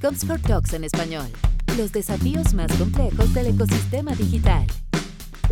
Comscore Talks en español. Los desafíos más complejos del ecosistema digital.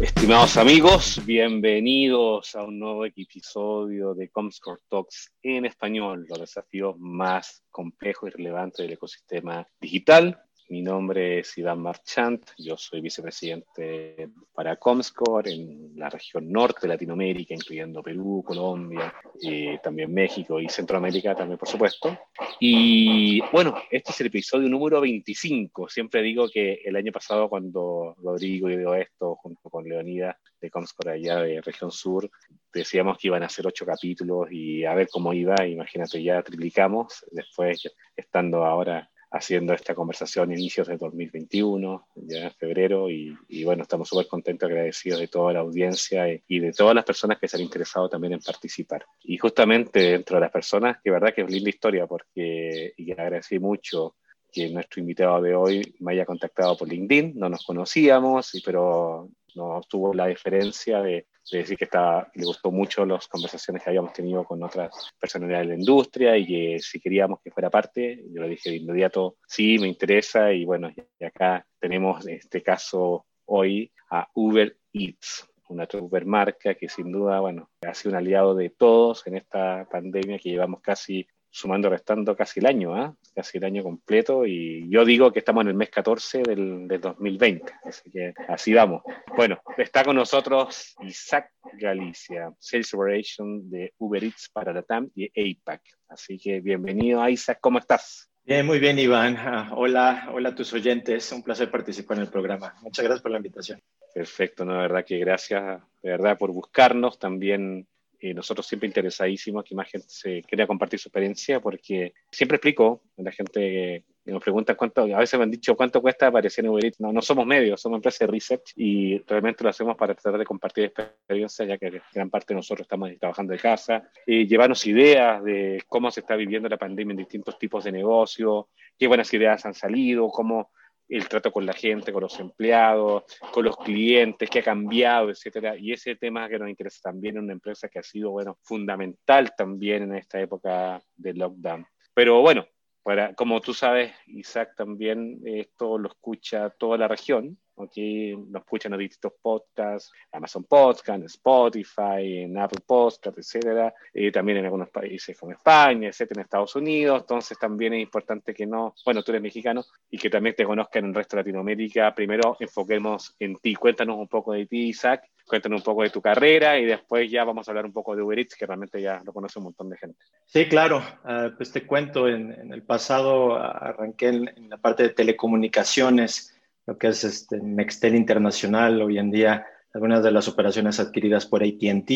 Estimados amigos, bienvenidos a un nuevo episodio de Comscore Talks en español, los desafíos más complejos y relevantes del ecosistema digital. Mi nombre es Iván Marchant, yo soy vicepresidente para Comscore en la región norte de Latinoamérica, incluyendo Perú, Colombia, eh, también México y Centroamérica también, por supuesto. Y bueno, este es el episodio número 25. Siempre digo que el año pasado cuando Rodrigo dio esto junto con Leonida de Comscore allá de región sur, decíamos que iban a ser ocho capítulos y a ver cómo iba, imagínate, ya triplicamos, después estando ahora haciendo esta conversación a inicios de 2021, ya en febrero, y, bueno, estamos súper contentos, agradecidos de toda la audiencia y, de todas las personas que se han interesado también en participar. Y justamente dentro de las personas, que verdad que es linda historia, porque y agradecí mucho que nuestro invitado de hoy me haya contactado por LinkedIn, no nos conocíamos, pero no tuvo la diferencia de, decir que estaba, le gustó mucho las conversaciones que habíamos tenido con otras personalidades de la industria y que si queríamos que fuera parte, yo le dije de inmediato, sí, me interesa y bueno, y acá tenemos este caso hoy a Uber Eats, una Uber marca que sin duda, bueno, ha sido un aliado de todos en esta pandemia que llevamos casi sumando, restando casi el año, ¿ah? casi el año completo. Y yo digo que estamos en el mes 14 del, del, 2020, así que así vamos. Bueno, está con nosotros Isaac Galicia, Sales Operation de Uber Eats para la TAM y APAC. Así que bienvenido, Isaac, ¿cómo estás? Bien, muy bien, Iván. Ah, hola, hola a tus oyentes. Un placer participar en el programa. Muchas gracias por la invitación. Perfecto, no, de verdad que gracias, de verdad, por buscarnos. También eh, nosotros siempre interesadísimos que más gente se quiera compartir su experiencia, porque siempre explico la gente que nos pregunta cuánto, a veces me han dicho cuánto cuesta aparecer en Uber Eats. No, no somos medios, somos empresas de research y realmente lo hacemos para tratar de compartir experiencia, ya que gran parte de nosotros estamos trabajando de casa, y llevarnos ideas de cómo se está viviendo la pandemia en distintos tipos de negocio, qué buenas ideas han salido, cómo el trato con la gente, con los empleados, con los clientes, qué ha cambiado, etcétera. Y ese tema que nos interesa también en una empresa que ha sido, bueno, fundamental también en esta época de lockdown. Pero bueno, para, como tú sabes, Isaac, también esto lo escucha toda la región. Aquí nos escuchan en distintos podcasts, Amazon Podcast, Spotify, en Apple Podcast, etcétera. Y también en algunos países como España, etcétera, en Estados Unidos. Entonces también es importante que no, bueno, tú eres mexicano y que también te conozcan en el resto de Latinoamérica. Primero enfoquemos en ti. Cuéntanos un poco de ti, Isaac. Cuéntanos un poco de tu carrera y después ya vamos a hablar un poco de Uber Eats, que realmente ya lo conoce un montón de gente. Sí, claro. Uh, pues te cuento, en, el pasado arranqué en la parte de telecomunicaciones lo que es este Nextel Internacional, hoy en día algunas de las operaciones adquiridas por ATT,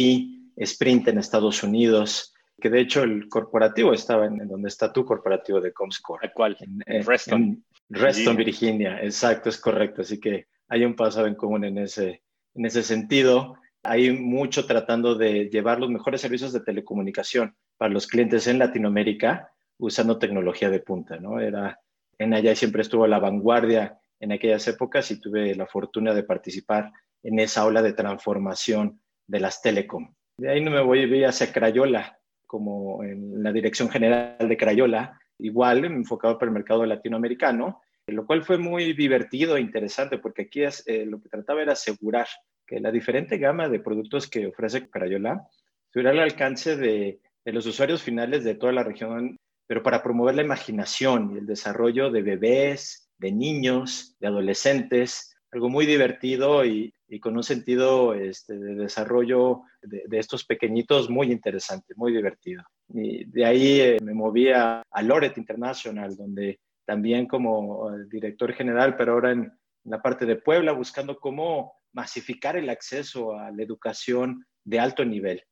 Sprint en Estados Unidos, que de hecho el corporativo estaba en, donde está tu corporativo de Comscore. ¿Cuál? En, Reston. En Reston, Virginia. Virginia. Exacto, es correcto. Así que hay un pasado en común en ese, en ese sentido. Hay mucho tratando de llevar los mejores servicios de telecomunicación para los clientes en Latinoamérica usando tecnología de punta, ¿no? Era, en allá siempre estuvo a la vanguardia en aquellas épocas y tuve la fortuna de participar en esa ola de transformación de las telecom. De ahí no me voy hacia Crayola, como en la dirección general de Crayola, igual enfocado para el mercado latinoamericano, lo cual fue muy divertido e interesante porque aquí es, eh, lo que trataba era asegurar que la diferente gama de productos que ofrece Crayola estuviera al alcance de, de los usuarios finales de toda la región, pero para promover la imaginación y el desarrollo de bebés, de niños, de adolescentes, algo muy divertido y, con un sentido este, de desarrollo de, estos pequeñitos muy interesante, muy divertido. Y de ahí eh, me moví a, a, Loret International, donde también como eh, director general, pero ahora en, en la parte de Puebla, buscando cómo masificar el acceso a la educación de alto nivel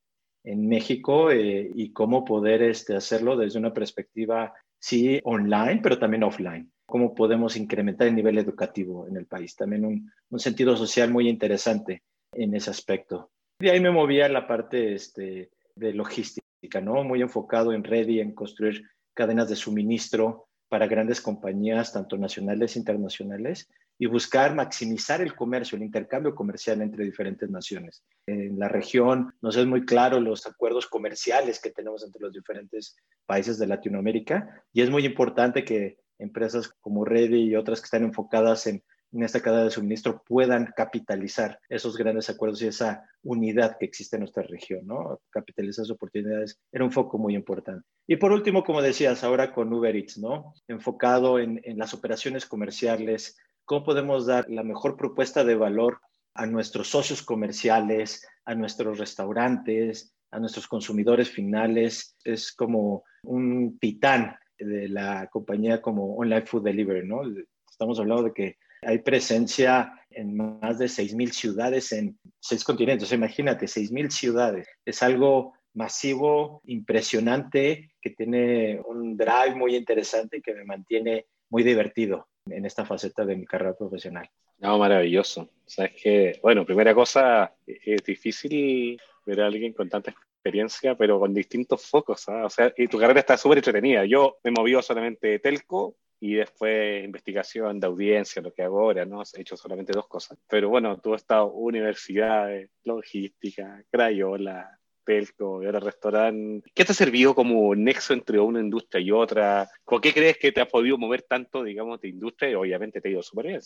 en México eh, y cómo poder este, hacerlo desde una perspectiva, sí, online, pero también offline cómo podemos incrementar el nivel educativo en el país. También un, un sentido social muy interesante en ese aspecto. De ahí me movía la parte este, de logística, ¿no? Muy enfocado en red y en construir cadenas de suministro para grandes compañías, tanto nacionales e internacionales, y buscar maximizar el comercio, el intercambio comercial entre diferentes naciones. En la región nos es muy claro los acuerdos comerciales que tenemos entre los diferentes países de Latinoamérica y es muy importante que empresas como Ready y otras que están enfocadas en, en esta cadena de suministro puedan capitalizar esos grandes acuerdos y esa unidad que existe en nuestra región, ¿no? Capitalizar esas oportunidades era un foco muy importante. Y por último, como decías, ahora con Uber Eats, ¿no? Enfocado en, en las operaciones comerciales, cómo podemos dar la mejor propuesta de valor a nuestros socios comerciales, a nuestros restaurantes, a nuestros consumidores finales. Es como un titán de la compañía como Online Food Delivery, ¿no? Estamos hablando de que hay presencia en más de 6.000 ciudades en seis continentes. Imagínate, 6.000 ciudades. Es algo masivo, impresionante, que tiene un drive muy interesante y que me mantiene muy divertido en esta faceta de mi carrera profesional. No, maravilloso. O sea, es que, bueno, primera cosa, es difícil ver a alguien con tanta experiencia, pero con distintos focos. ¿ah? O sea, y tu carrera está súper entretenida. Yo me moví solamente telco y después investigación de audiencia, lo que hago ahora, ¿no? He hecho solamente dos cosas. Pero bueno, tú has estado universidades, logística, Crayola, telco y ahora restaurante. ¿Qué te ha servido como nexo entre una industria y otra? ¿Con qué crees que te ha podido mover tanto, digamos, de industria? Y obviamente te ha ido súper bien.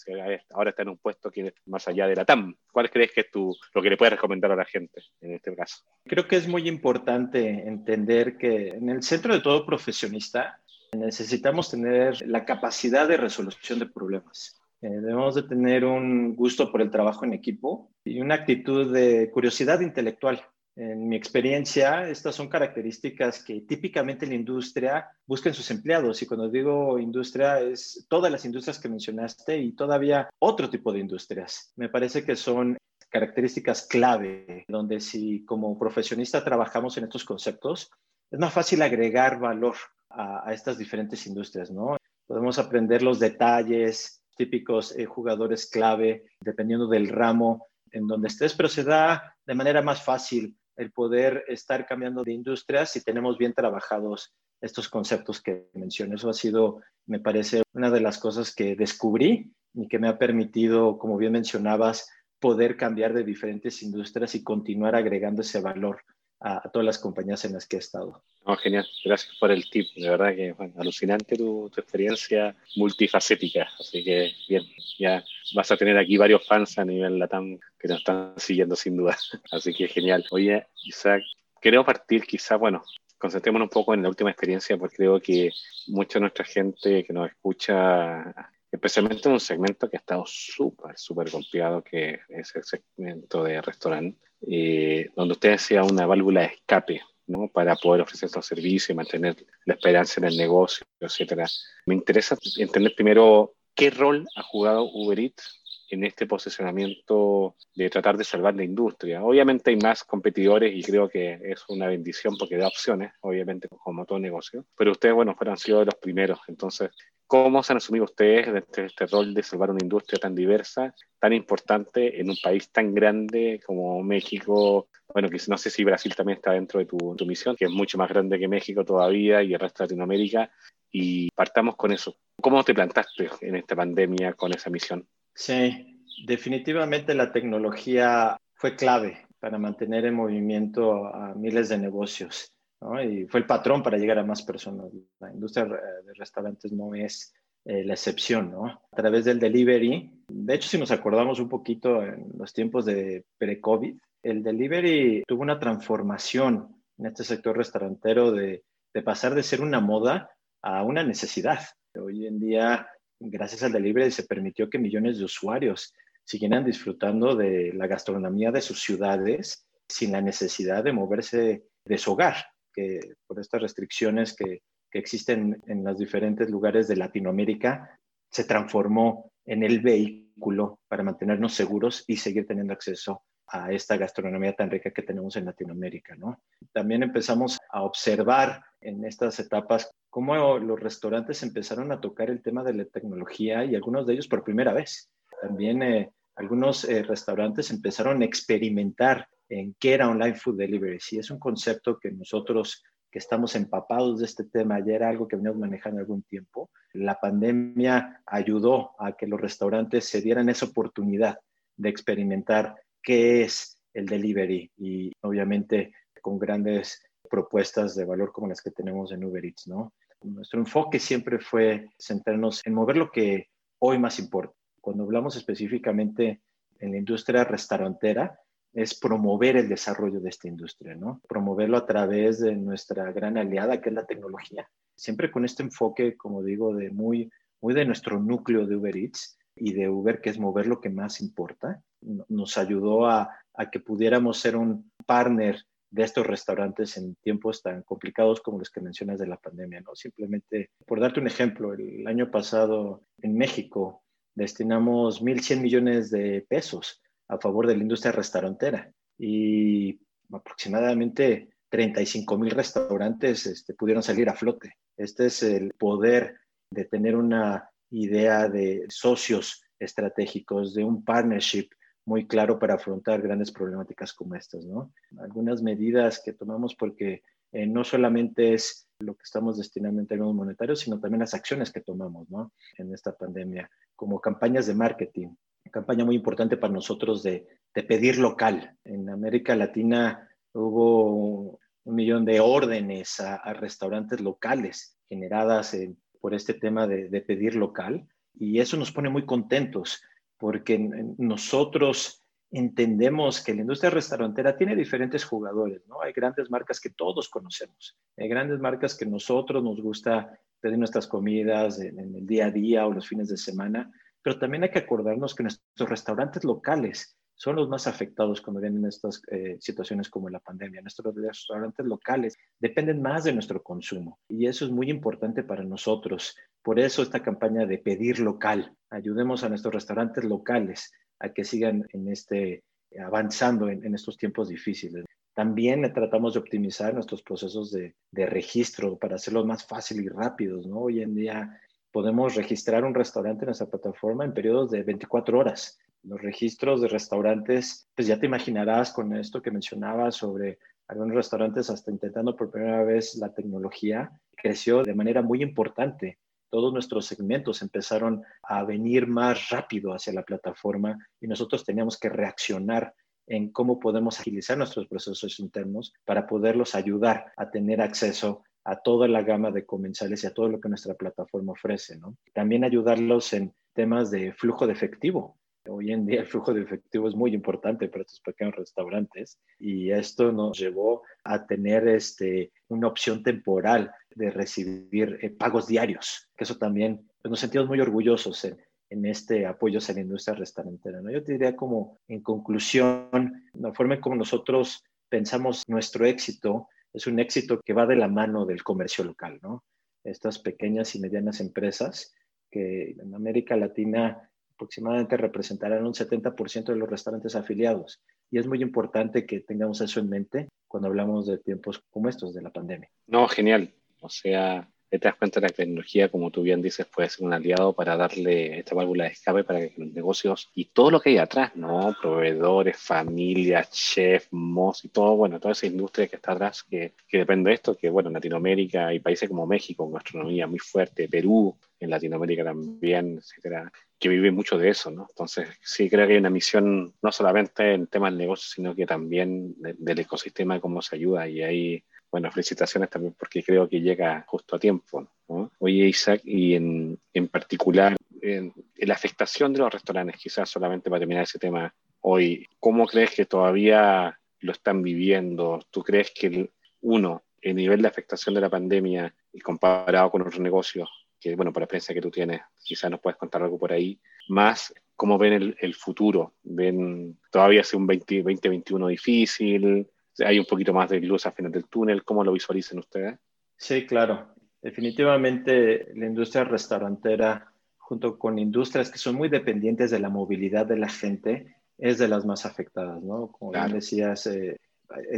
Ahora está en un puesto que es más allá de la TAM. ¿Cuál crees que es tu, lo que le puedes recomendar a la gente en este caso? Creo que es muy importante entender que en el centro de todo profesionista necesitamos tener la capacidad de resolución de problemas. Eh, debemos de tener un gusto por el trabajo en equipo y una actitud de curiosidad intelectual. En mi experiencia, estas son características que típicamente la industria busca en sus empleados. Y cuando digo industria, es todas las industrias que mencionaste y todavía otro tipo de industrias. Me parece que son características clave, donde si como profesionista trabajamos en estos conceptos, es más fácil agregar valor a, estas diferentes industrias, ¿no? Podemos aprender los detalles típicos eh, jugadores clave, dependiendo del ramo en donde estés, pero se da de manera más fácil el poder estar cambiando de industria si tenemos bien trabajados estos conceptos que mencioné. Eso ha sido, me parece, una de las cosas que descubrí y que me ha permitido, como bien mencionabas, poder cambiar de diferentes industrias y continuar agregando ese valor a, todas las compañías en las que he estado. genial, gracias por el tip. De verdad que alucinante tu, tu, experiencia multifacética. Así que bien, ya vas a tener aquí varios fans a nivel Latam que nos están siguiendo sin duda. Así que genial. Oye, Isaac, queremos partir quizá, bueno, concentrémonos un poco en la última experiencia porque creo que mucha de nuestra gente que nos escucha especialmente en un segmento que ha estado súper, súper golpeado, que es el segmento de restaurante, eh, donde usted sea una válvula de escape ¿no? para poder ofrecer estos servicios y mantener la esperanza en el negocio, etcétera. Me interesa entender primero qué rol ha jugado Uber Eats en este posicionamiento de tratar de salvar la industria. Obviamente hay más competidores y creo que es una bendición porque da opciones, obviamente, como todo negocio, pero ustedes, bueno, fueron sido de los primeros. Entonces, ¿cómo se han asumido ustedes de este, este, rol de salvar una industria tan diversa, tan importante en un país tan grande como México? Bueno, que no sé si Brasil también está dentro de tu, tu misión, que es mucho más grande que México todavía y el resto de Latinoamérica. Y partamos con eso. ¿Cómo te plantaste en esta pandemia con esa misión? Sí, definitivamente la tecnología fue clave para mantener en movimiento a miles de negocios. ¿No? Y fue el patrón para llegar a más personas. La industria de restaurantes no es eh, la excepción, ¿no? A través del delivery, de hecho, si nos acordamos un poquito en los tiempos de pre-COVID, el delivery tuvo una transformación en este sector restaurantero de, de pasar de ser una moda a una necesidad. Hoy en día gracias al delivery se permitió que millones de usuarios siguieran disfrutando de la gastronomía de sus ciudades sin la necesidad de moverse de su hogar, que por estas restricciones que, existen en los diferentes lugares de Latinoamérica, se transformó en el vehículo para mantenernos seguros y seguir teniendo acceso a esta gastronomía tan rica que tenemos en Latinoamérica, ¿no? También empezamos a observar en estas etapas cómo los restaurantes empezaron a tocar el tema de la tecnología y algunos de ellos por primera vez. También eh, algunos eh, restaurantes empezaron a experimentar en qué era online food delivery. Si es un concepto que nosotros que estamos empapados de este tema, ya era algo que veníamos manejando algún tiempo. La pandemia ayudó a que los restaurantes se dieran esa oportunidad de experimentar qué es el delivery y obviamente con grandes propuestas de valor como las que tenemos en Uber Eats, ¿no? Nuestro enfoque siempre fue centrarnos en mover lo que hoy más importa. Cuando hablamos específicamente en la industria restaurantera, es promover el desarrollo de esta industria, ¿no? Promoverlo a través de nuestra gran aliada, que es la tecnología. Siempre con este enfoque, como digo, de muy, muy de nuestro núcleo de Uber Eats y de Uber, que es mover lo que más importa, nos ayudó a, a que pudiéramos ser un partner de estos restaurantes en tiempos tan complicados como los que mencionas de la pandemia, ¿no? Simplemente, por darte un ejemplo, el año pasado en México destinamos 1.100 millones de pesos a favor de la industria restaurantera y aproximadamente 35 mil restaurantes este, pudieron salir a flote. Este es el poder de tener una idea de socios estratégicos, de un partnership muy claro para afrontar grandes problemáticas como estas, ¿no? Algunas medidas que tomamos porque eh, no solamente es lo que estamos destinando en términos monetarios, sino también las acciones que tomamos, ¿no? En esta pandemia, como campañas de marketing, campaña muy importante para nosotros de, pedir local. En América Latina hubo un millón de órdenes a, restaurantes locales generadas por este tema de, de pedir local y eso nos pone muy contentos porque nosotros entendemos que la industria restaurantera tiene diferentes jugadores, ¿no? Hay grandes marcas que todos conocemos, hay grandes marcas que nosotros nos gusta pedir nuestras comidas en, el día a día o los fines de semana, pero también hay que acordarnos que nuestros restaurantes locales son los más afectados cuando vienen estas eh, situaciones como la pandemia. Nuestros restaurantes locales dependen más de nuestro consumo y eso es muy importante para nosotros. Por eso esta campaña de pedir local, ayudemos a nuestros restaurantes locales a que sigan en este, avanzando en, estos tiempos difíciles. También tratamos de optimizar nuestros procesos de, de registro para hacerlos más fáciles y rápidos. ¿no? Hoy en día podemos registrar un restaurante en nuestra plataforma en periodos de 24 horas. Los registros de restaurantes, pues ya te imaginarás con esto que mencionaba sobre algunos restaurantes hasta intentando por primera vez la tecnología, creció de manera muy importante todos nuestros segmentos empezaron a venir más rápido hacia la plataforma y nosotros teníamos que reaccionar en cómo podemos agilizar nuestros procesos internos para poderlos ayudar a tener acceso a toda la gama de comensales y a todo lo que nuestra plataforma ofrece. También ayudarlos en temas de flujo de efectivo. Hoy en día el flujo de efectivo es muy importante para estos pequeños restaurantes y esto nos llevó a tener este, una opción temporal de recibir eh, pagos diarios, que eso también pues, nos sentimos muy orgullosos en, en este apoyo a la industria restaurantera. ¿no? Yo te diría como en conclusión, la forma en como nosotros pensamos nuestro éxito es un éxito que va de la mano del comercio local, ¿no? Estas pequeñas y medianas empresas que en América Latina aproximadamente representarán un 70% de los restaurantes afiliados. Y es muy importante que tengamos eso en mente cuando hablamos de tiempos como estos de la pandemia. No, genial. O sea, te das cuenta de la tecnología, como tú bien dices, puede ser un aliado para darle esta válvula de escape para que los negocios y todo lo que hay atrás, ¿no? Proveedores, familias, chefs, mos y todo, bueno, toda esa industria que está atrás, que, depende de esto, que bueno, en Latinoamérica hay países como México, con gastronomía muy fuerte, Perú, en Latinoamérica también, etcétera, que vive mucho de eso, ¿no? Entonces, sí creo que hay una misión no solamente en temas de negocio, sino que también del ecosistema, cómo se ayuda y ahí bueno, felicitaciones también porque creo que llega justo a tiempo. ¿no? Oye, Isaac, y en, en particular, en, la afectación de los restaurantes, quizás solamente para terminar ese tema hoy, ¿cómo crees que todavía lo están viviendo? ¿Tú crees que, uno, el nivel de afectación de la pandemia y comparado con otros negocios, que, bueno, por la experiencia que tú tienes, quizás nos puedes contar algo por ahí, más cómo ven el, el futuro? ¿Ven todavía hace un 2021 difícil? Hay un poquito más de luz al final del túnel. ¿Cómo lo visualizan ustedes? Sí, claro. Definitivamente la industria restaurantera, junto con industrias que son muy dependientes de la movilidad de la gente, es de las más afectadas, ¿no? Como decías, eh,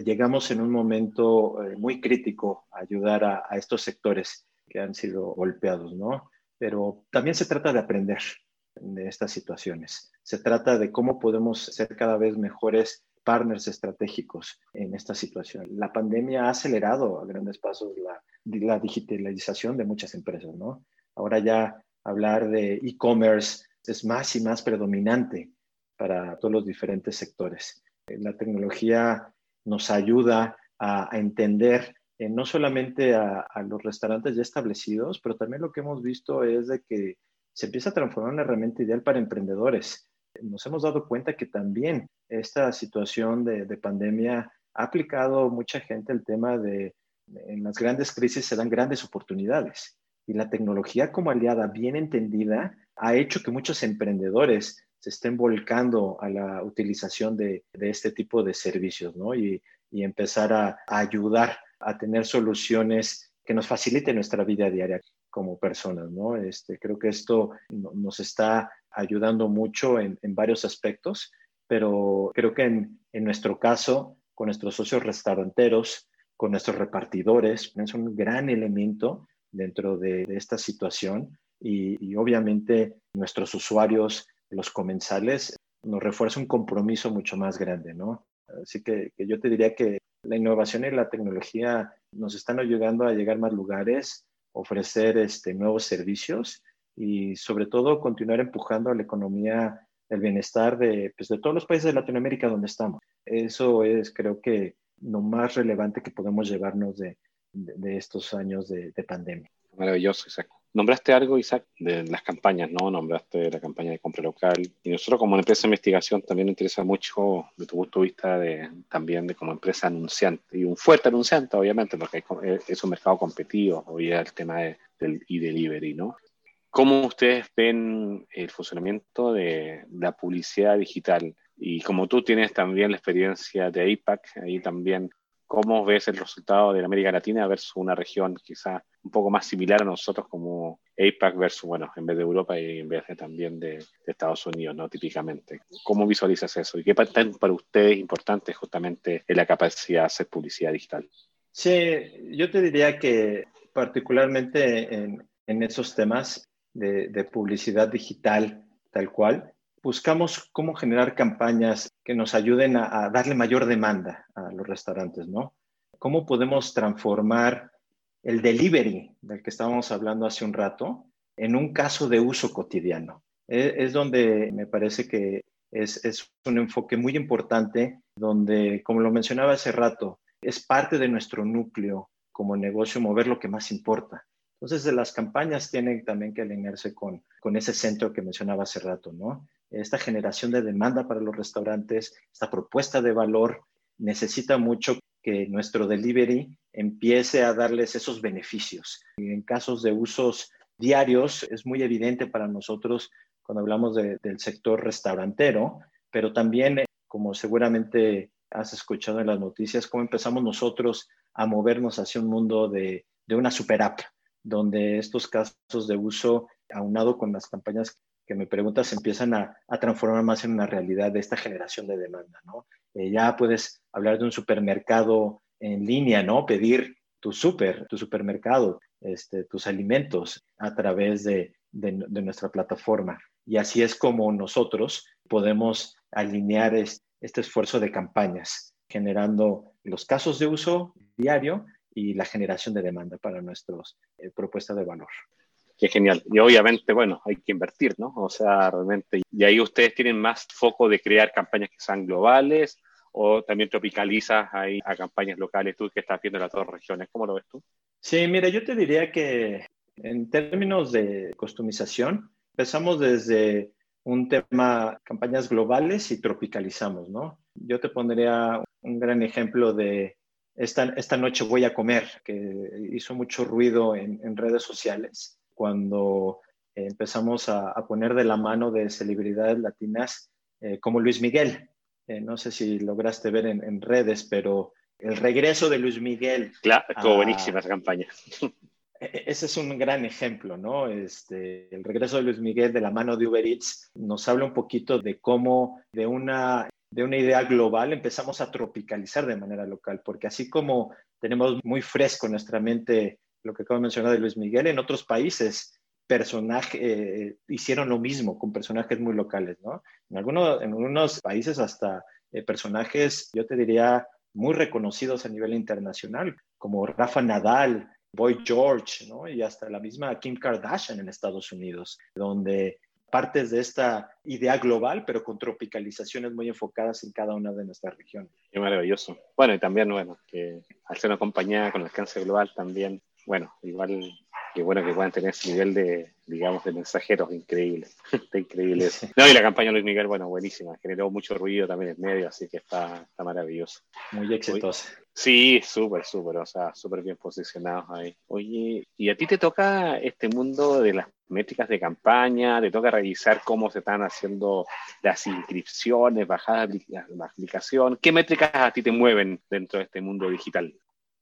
llegamos en un momento eh, muy crítico a ayudar a, a, estos sectores que han sido golpeados, ¿no? Pero también se trata de aprender de estas situaciones. Se trata de cómo podemos ser cada vez mejores partners estratégicos en esta situación. La pandemia ha acelerado a grandes pasos la, la digitalización de muchas empresas, ¿no? Ahora ya hablar de e-commerce es más y más predominante para todos los diferentes sectores. La tecnología nos ayuda a, entender eh, no solamente a, los restaurantes ya establecidos, pero también lo que hemos visto es de que se empieza a transformar en una herramienta ideal para emprendedores. Nos hemos dado cuenta que también esta situación de, de pandemia ha aplicado mucha gente el tema de en las grandes crisis se dan grandes oportunidades y la tecnología como aliada bien entendida ha hecho que muchos emprendedores se estén volcando a la utilización de, este tipo de servicios ¿no? y, empezar a, ayudar a tener soluciones que nos faciliten nuestra vida diaria como personas. ¿no? Este, creo que esto nos está ayudando mucho en, varios aspectos, pero creo que en, nuestro caso, con nuestros socios restauranteros, con nuestros repartidores, es un gran elemento dentro de, esta situación y, obviamente nuestros usuarios, los comensales, nos refuerza un compromiso mucho más grande, ¿no? Así que, yo te diría que la innovación y la tecnología nos están ayudando a llegar a más lugares, ofrecer este, nuevos servicios y sobre todo continuar empujando a la economía del bienestar de, pues, de todos los países de Latinoamérica donde estamos. Eso es creo que lo más relevante que podemos llevarnos de, de, estos años de, pandemia. Maravilloso, Isaac. Nombraste algo, Isaac, de las campañas, ¿no? Nombraste la campaña de compra local. Y nosotros como empresa de investigación también nos interesa mucho, de tu punto de vista, de, también de como empresa anunciante. Y un fuerte anunciante, obviamente, porque eh, es un mercado competitivo, hoy el tema del e-delivery, ¿no? ¿Cómo ustedes ven el funcionamiento de la publicidad digital? Y como tú tienes también la experiencia de APAC, ahí también ¿Cómo ves el resultado de América Latina versus una región quizá un poco más similar a nosotros como APAC versus, bueno, en vez de Europa y en vez de también de, Estados Unidos, ¿no? Típicamente. ¿Cómo visualizas eso? ¿Y qué tan para ustedes importante justamente en la capacidad de hacer publicidad digital? Sí, yo te diría que particularmente en, esos temas de, publicidad digital tal cual, buscamos cómo generar campañas que nos ayuden a, darle mayor demanda a los restaurantes, ¿no? ¿Cómo podemos transformar el delivery del que estábamos hablando hace un rato en un caso de uso cotidiano? E, es, donde me parece que es, es, un enfoque muy importante, donde, como lo mencionaba hace rato, es parte de nuestro núcleo como negocio mover lo que más importa. Entonces, las campañas tienen también que alinearse con, con ese centro que mencionaba hace rato, ¿no? esta generación de demanda para los restaurantes, esta propuesta de valor, necesita mucho que nuestro delivery empiece a darles esos beneficios. en casos de usos diarios, es muy evidente para nosotros cuando hablamos del sector restaurantero, pero también, eh, como seguramente has escuchado en las noticias, cómo empezamos nosotros a movernos hacia un mundo de, de una super app, donde estos casos de uso, aunado con las campañas que me preguntas empiezan a, transformar más en una realidad de esta generación de demanda. Eh, ya puedes hablar de un supermercado en línea, ¿no? Pedir tu super, tu supermercado, este, tus alimentos a través de, nuestra plataforma. Y así es como nosotros podemos alinear este esfuerzo de campañas, generando los casos de uso diario y la generación de demanda para nuestras eh, propuestas de valor. Qué genial. Y obviamente, bueno, hay que invertir, ¿no? O sea, realmente. Y ahí ustedes tienen más foco de crear campañas que sean globales o también tropicalizas ahí a campañas locales, tú que estás viendo las dos regiones. ¿Cómo lo ves tú? Sí, mira, yo te diría que en términos de customización, empezamos desde un tema campañas globales y tropicalizamos, ¿no? Yo te pondría un gran ejemplo de esta, esta noche voy a comer, que hizo mucho ruido en, en redes sociales cuando eh, empezamos a, poner de la mano de celebridades latinas eh, como Luis Miguel. Eh, no sé si lograste ver en, redes, pero el regreso de Luis Miguel. Claro, estuvo buenísima esa campaña. E, e, ese es un gran ejemplo, ¿no? Este, el regreso de Luis Miguel de la mano de Uber Eats nos habla un poquito de cómo de una, de una idea global empezamos a tropicalizar de manera local, porque así como tenemos muy fresco en nuestra mente lo que acabo de mencionar de Luis Miguel, en otros países personajes eh, hicieron lo mismo con personajes muy locales, ¿no? En, algunos, en algunos países hasta eh, personajes, yo te diría, muy reconocidos a nivel internacional, como Rafa Nadal, Boy George, ¿no? Y hasta la misma Kim Kardashian en Estados Unidos, donde partes de esta idea global, pero con tropicalizaciones muy enfocadas en cada una de nuestras regiones. Qué maravilloso. Bueno, y también, bueno, que al ser una compañía con alcance global también, bueno, igual qué bueno que puedan tener ese nivel de, digamos, de mensajeros increíble. está increíble eso. No, y la campaña de Luis Miguel, bueno, buenísima. Generó mucho ruido también en medio, así que está, está maravilloso. Muy exitosa. Sí, súper, súper, o sea, súper bien posicionados ahí. Oye, ¿y a ti te toca este mundo de las métricas de campaña? ¿Te toca revisar cómo se están haciendo las inscripciones, bajadas la aplicación? ¿Qué métricas a ti te mueven dentro de este mundo digital?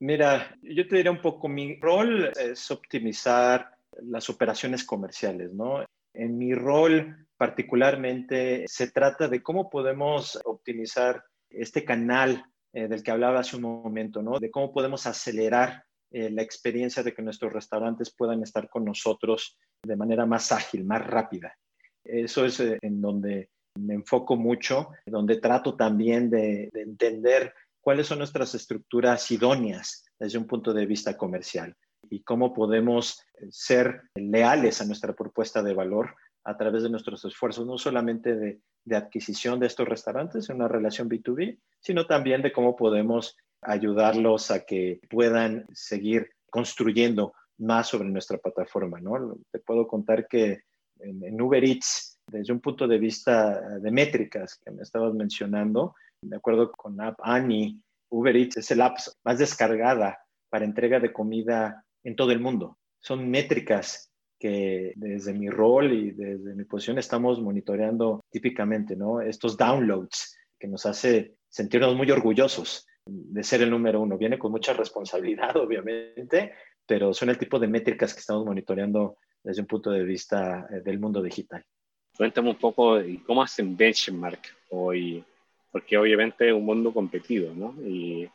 Mira, yo te diría un poco, mi rol es optimizar las operaciones comerciales, ¿no? En mi rol particularmente se trata de cómo podemos optimizar este canal eh, del que hablaba hace un momento, ¿no? De cómo podemos acelerar eh, la experiencia de que nuestros restaurantes puedan estar con nosotros de manera más ágil, más rápida. Eso es eh, en donde me enfoco mucho, donde trato también de, de entender cuáles son nuestras estructuras idóneas desde un punto de vista comercial y cómo podemos ser leales a nuestra propuesta de valor a través de nuestros esfuerzos, no solamente de, adquisición de estos restaurantes en una relación B2B, sino también de cómo podemos ayudarlos a que puedan seguir construyendo más sobre nuestra plataforma. ¿no? Te puedo contar que en, en Uber Eats, desde un punto de vista de métricas que me estabas mencionando, de acuerdo con App Annie, Uber Eats es el app más descargada para entrega de comida en todo el mundo. Son métricas que desde mi rol y desde mi posición estamos monitoreando típicamente, ¿no? Estos downloads que nos hace sentirnos muy orgullosos de ser el número uno. Viene con mucha responsabilidad, obviamente, pero son el tipo de métricas que estamos monitoreando desde un punto de vista eh, del mundo digital. Cuéntame un poco cómo hacen benchmark hoy porque obviamente es un mundo competido, ¿no? Y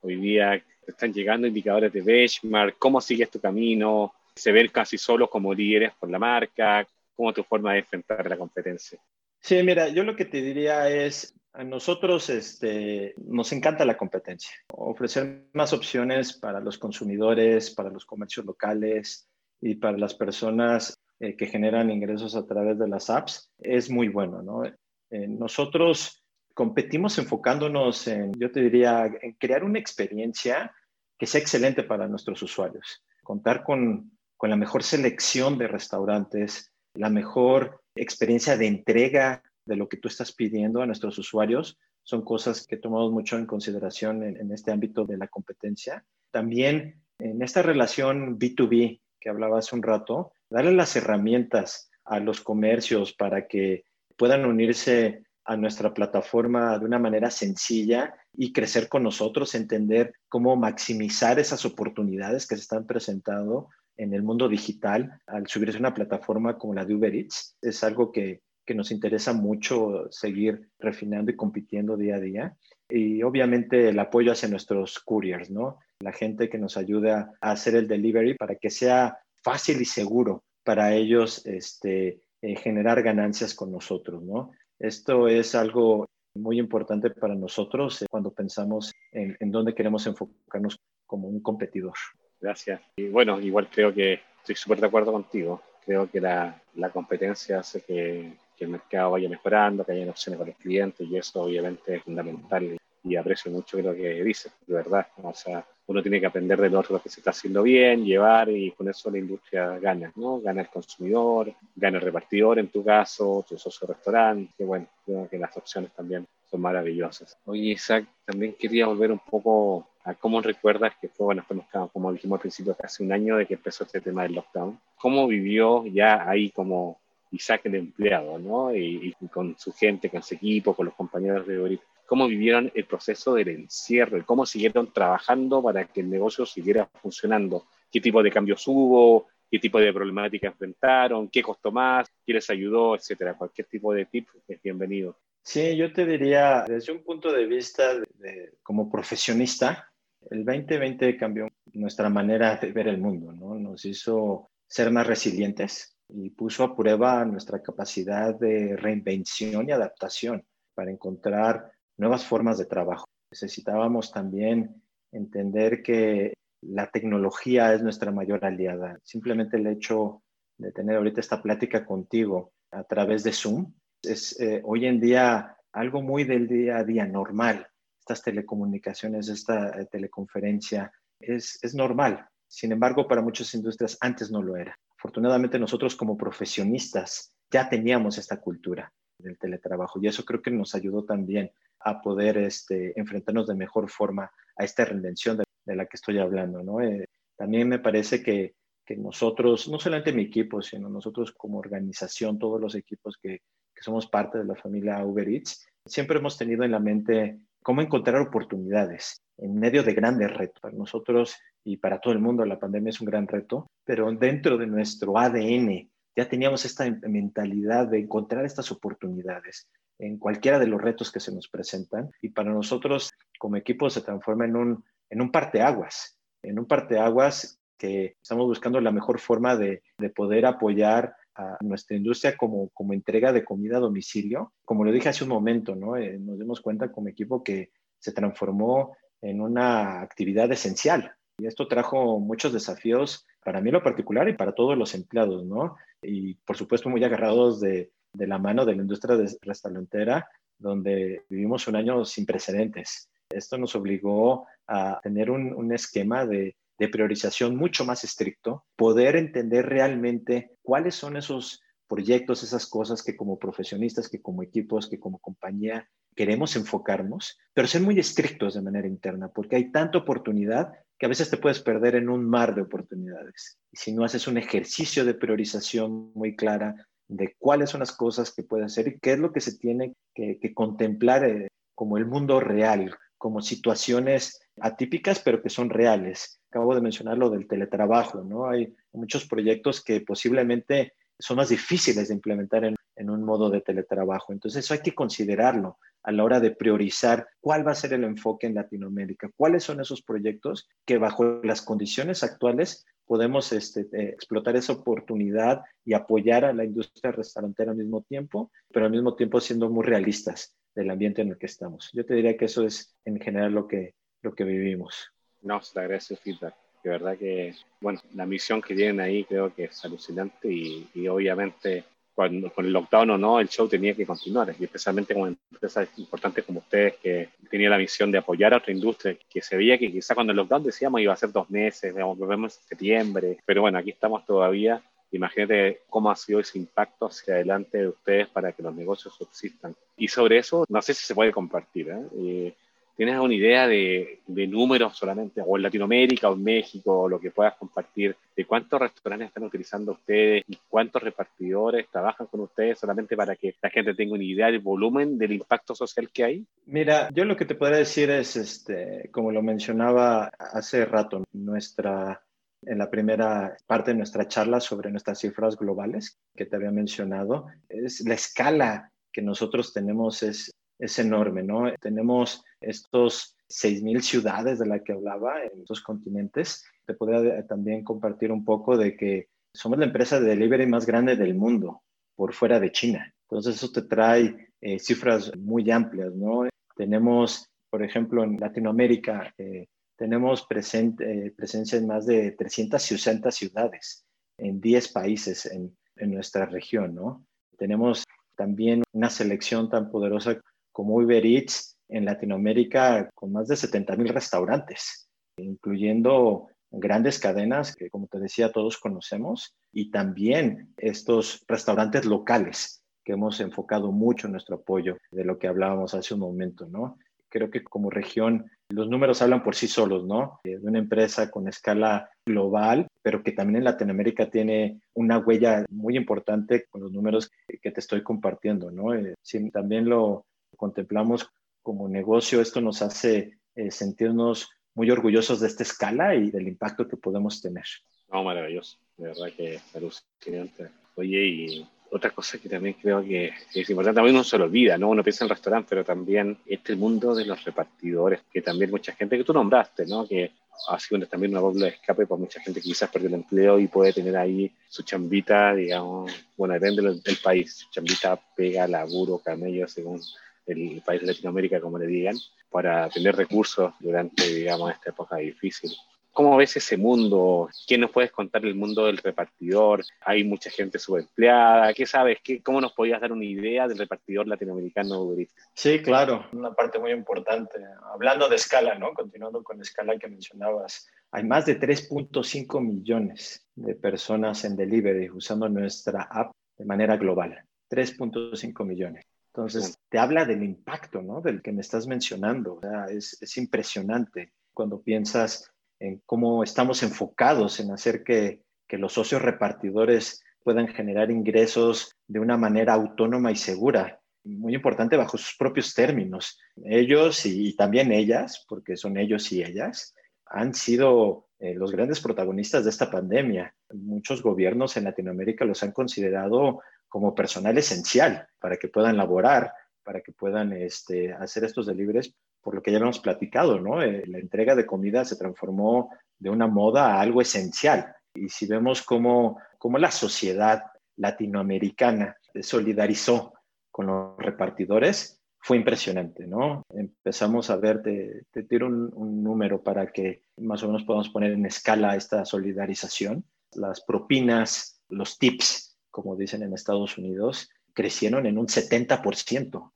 hoy día están llegando indicadores de benchmark, cómo sigues tu camino, se ven casi solos como líderes por la marca, cómo tu forma de enfrentar la competencia. Sí, mira, yo lo que te diría es, a nosotros este, nos encanta la competencia, ofrecer más opciones para los consumidores, para los comercios locales y para las personas eh, que generan ingresos a través de las apps es muy bueno, ¿no? Eh, nosotros competimos enfocándonos en, yo te diría, en crear una experiencia que sea excelente para nuestros usuarios. Contar con, con la mejor selección de restaurantes, la mejor experiencia de entrega de lo que tú estás pidiendo a nuestros usuarios, son cosas que tomamos mucho en consideración en, en este ámbito de la competencia. También en esta relación B2B que hablaba hace un rato, darle las herramientas a los comercios para que puedan unirse a nuestra plataforma de una manera sencilla y crecer con nosotros, entender cómo maximizar esas oportunidades que se están presentando en el mundo digital al subirse a una plataforma como la de Uber Eats. Es algo que, que nos interesa mucho seguir refinando y compitiendo día a día. Y obviamente el apoyo hacia nuestros couriers, ¿no? La gente que nos ayuda a hacer el delivery para que sea fácil y seguro para ellos este, eh, generar ganancias con nosotros, ¿no? Esto es algo muy importante para nosotros eh, cuando pensamos en, dónde queremos enfocarnos como un competidor. Gracias. Y bueno, igual creo que estoy súper de acuerdo contigo. Creo que la, la competencia hace que, que, el mercado vaya mejorando, que haya opciones para los clientes y eso obviamente es fundamental y aprecio mucho lo que dices, de verdad. O sea, uno tiene que aprender del otro lo que se está haciendo bien, llevar y con eso la industria gana, ¿no? Gana el consumidor, gana el repartidor en tu caso, tu socio restaurante, bueno, creo que las opciones también son maravillosas. Oye, Isaac, también quería volver un poco a cómo recuerdas que fue, bueno, como dijimos al principio, hace un año de que empezó este tema del lockdown. ¿Cómo vivió ya ahí como Isaac el empleado, ¿no? Y, con su gente, con su equipo, con los compañeros de Orip cómo vivieron el proceso del encierro y cómo siguieron trabajando para que el negocio siguiera funcionando, qué tipo de cambios hubo, qué tipo de problemáticas enfrentaron, qué costó más, quién les ayudó, etcétera. Cualquier tipo de tip es bienvenido. Sí, yo te diría, desde un punto de vista de, como profesionista, el 2020 cambió nuestra manera de ver el mundo, ¿no? Nos hizo ser más resilientes y puso a prueba nuestra capacidad de reinvención y adaptación para encontrar nuevas formas de trabajo. Necesitábamos también entender que la tecnología es nuestra mayor aliada. Simplemente el hecho de tener ahorita esta plática contigo a través de Zoom. Es eh, hoy en día algo muy del día a día, normal. Estas telecomunicaciones, esta eh, teleconferencia, es, es normal. Sin embargo, para muchas industrias antes no lo era. Afortunadamente nosotros como profesionistas ya teníamos esta cultura del teletrabajo y eso creo que nos ayudó también a poder este, enfrentarnos de mejor forma a esta reinvención de, la que estoy hablando. ¿no? Eh, también me parece que, que, nosotros, no solamente mi equipo, sino nosotros como organización, todos los equipos que, que somos parte de la familia Uber Eats, siempre hemos tenido en la mente cómo encontrar oportunidades en medio de grandes retos. Para nosotros y para todo el mundo la pandemia es un gran reto, pero dentro de nuestro ADN ya teníamos esta mentalidad de encontrar estas oportunidades en cualquiera de los retos que se nos presentan y para nosotros como equipo se transforma en un, en un parteaguas, en un parteaguas que estamos buscando la mejor forma de, de poder apoyar a nuestra industria como, como entrega de comida a domicilio. Como lo dije hace un momento, ¿no? Eh, nos dimos cuenta como equipo que se transformó en una actividad esencial. Y esto trajo muchos desafíos para mí en lo particular y para todos los empleados, ¿no? Y por supuesto muy agarrados de, de la mano de la industria restaurantera, donde vivimos un año sin precedentes. Esto nos obligó a tener un, esquema de, de priorización mucho más estricto, poder entender realmente cuáles son esos proyectos, esas cosas que como profesionistas, que como equipos, que como compañía queremos enfocarnos, pero ser muy estrictos de manera interna, porque hay tanta oportunidad que a veces te puedes perder en un mar de oportunidades. Y si no haces un ejercicio de priorización muy clara de cuáles son las cosas que puedes hacer y qué es lo que se tiene que, contemplar eh, como el mundo real, como situaciones atípicas, pero que son reales. Acabo de mencionar lo del teletrabajo, ¿no? Hay muchos proyectos que posiblemente son más difíciles de implementar en, en un modo de teletrabajo. Entonces, eso hay que considerarlo a la hora de priorizar cuál va a ser el enfoque en Latinoamérica, cuáles son esos proyectos que bajo las condiciones actuales podemos este, eh, explotar esa oportunidad y apoyar a la industria restaurantera al mismo tiempo, pero al mismo tiempo siendo muy realistas del ambiente en el que estamos. Yo te diría que eso es en general lo que, lo que vivimos. No, se agradece el feedback. De verdad que, bueno, la misión que tienen ahí creo que es alucinante y, y obviamente cuando, con el lockdown o no, el show tenía que continuar, y especialmente con empresas importantes como ustedes, que tenía la misión de apoyar a otra industria, que se veía que quizá cuando el lockdown decíamos iba a ser dos meses, volvemos en septiembre, pero bueno, aquí estamos todavía. Imagínate cómo ha sido ese impacto hacia adelante de ustedes para que los negocios subsistan. Y sobre eso, no sé si se puede compartir. ¿eh? eh ¿Tienes alguna idea de, números solamente, o en Latinoamérica o en México, o lo que puedas compartir, de cuántos restaurantes están utilizando ustedes y cuántos repartidores trabajan con ustedes solamente para que la gente tenga una idea del volumen del impacto social que hay? Mira, yo lo que te podría decir es, este, como lo mencionaba hace rato, nuestra en la primera parte de nuestra charla sobre nuestras cifras globales que te había mencionado, es la escala que nosotros tenemos es es enorme, ¿no? Tenemos estos 6.000 ciudades de las que hablaba en estos continentes. Te podría eh, también compartir un poco de que somos la empresa de delivery más grande del mundo por fuera de China. Entonces eso te trae eh, cifras muy amplias, ¿no? Tenemos, por ejemplo, en Latinoamérica, eh, tenemos presencia en más de 360 ciudades, en 10 países en, en nuestra región, ¿no? Tenemos también una selección tan poderosa como Uber Eats en Latinoamérica con más de 70 mil restaurantes, incluyendo grandes cadenas que, como te decía, todos conocemos, y también estos restaurantes locales que hemos enfocado mucho en nuestro apoyo de lo que hablábamos hace un momento, ¿no? Creo que como región los números hablan por sí solos, ¿no? De una empresa con escala global, pero que también en Latinoamérica tiene una huella muy importante con los números que te estoy compartiendo, ¿no? Eh, también lo, contemplamos como negocio, esto nos hace eh, sentirnos muy orgullosos de esta escala y del impacto que podemos tener. No, maravilloso, de verdad que alucinante. Oye, y otra cosa que también creo que es importante, también uno se lo olvida, ¿no? Uno piensa en el restaurante, pero también este mundo de los repartidores, que también mucha gente que tú nombraste, ¿no? Que ha sido también una válvula de escape para mucha gente que quizás perdió el empleo y puede tener ahí su chambita, digamos, bueno, depende del, país, su chambita pega, laburo, camello, según el país de Latinoamérica, como le digan, para tener recursos durante, digamos, esta época difícil. ¿Cómo ves ese mundo? ¿Qué nos puedes contar del mundo del repartidor? Hay mucha gente subempleada. ¿Qué sabes? ¿Qué, ¿Cómo nos podías dar una idea del repartidor latinoamericano Uber Sí, claro, una parte muy importante. Hablando de escala, ¿no? Continuando con la escala que mencionabas, hay más de 3.5 millones de personas en delivery usando nuestra app de manera global. 3.5 millones. Entonces, te habla del impacto, ¿no? Del que me estás mencionando. O sea, es, es impresionante cuando piensas en cómo estamos enfocados en hacer que, los socios repartidores puedan generar ingresos de una manera autónoma y segura. Muy importante bajo sus propios términos. Ellos y, también ellas, porque son ellos y ellas, han sido eh, los grandes protagonistas de esta pandemia. Muchos gobiernos en Latinoamérica los han considerado como personal esencial para que puedan laborar, para que puedan este, hacer estos deliveries por lo que ya hemos platicado, ¿no? Eh, la entrega de comida se transformó de una moda a algo esencial. Y si vemos cómo, la sociedad latinoamericana solidarizó con los repartidores, fue impresionante, ¿no? Empezamos a ver, te, te tiro un, número para que más o menos podamos poner en escala esta solidarización. Las propinas, los tips, como dicen en Estados Unidos, crecieron en un 70%.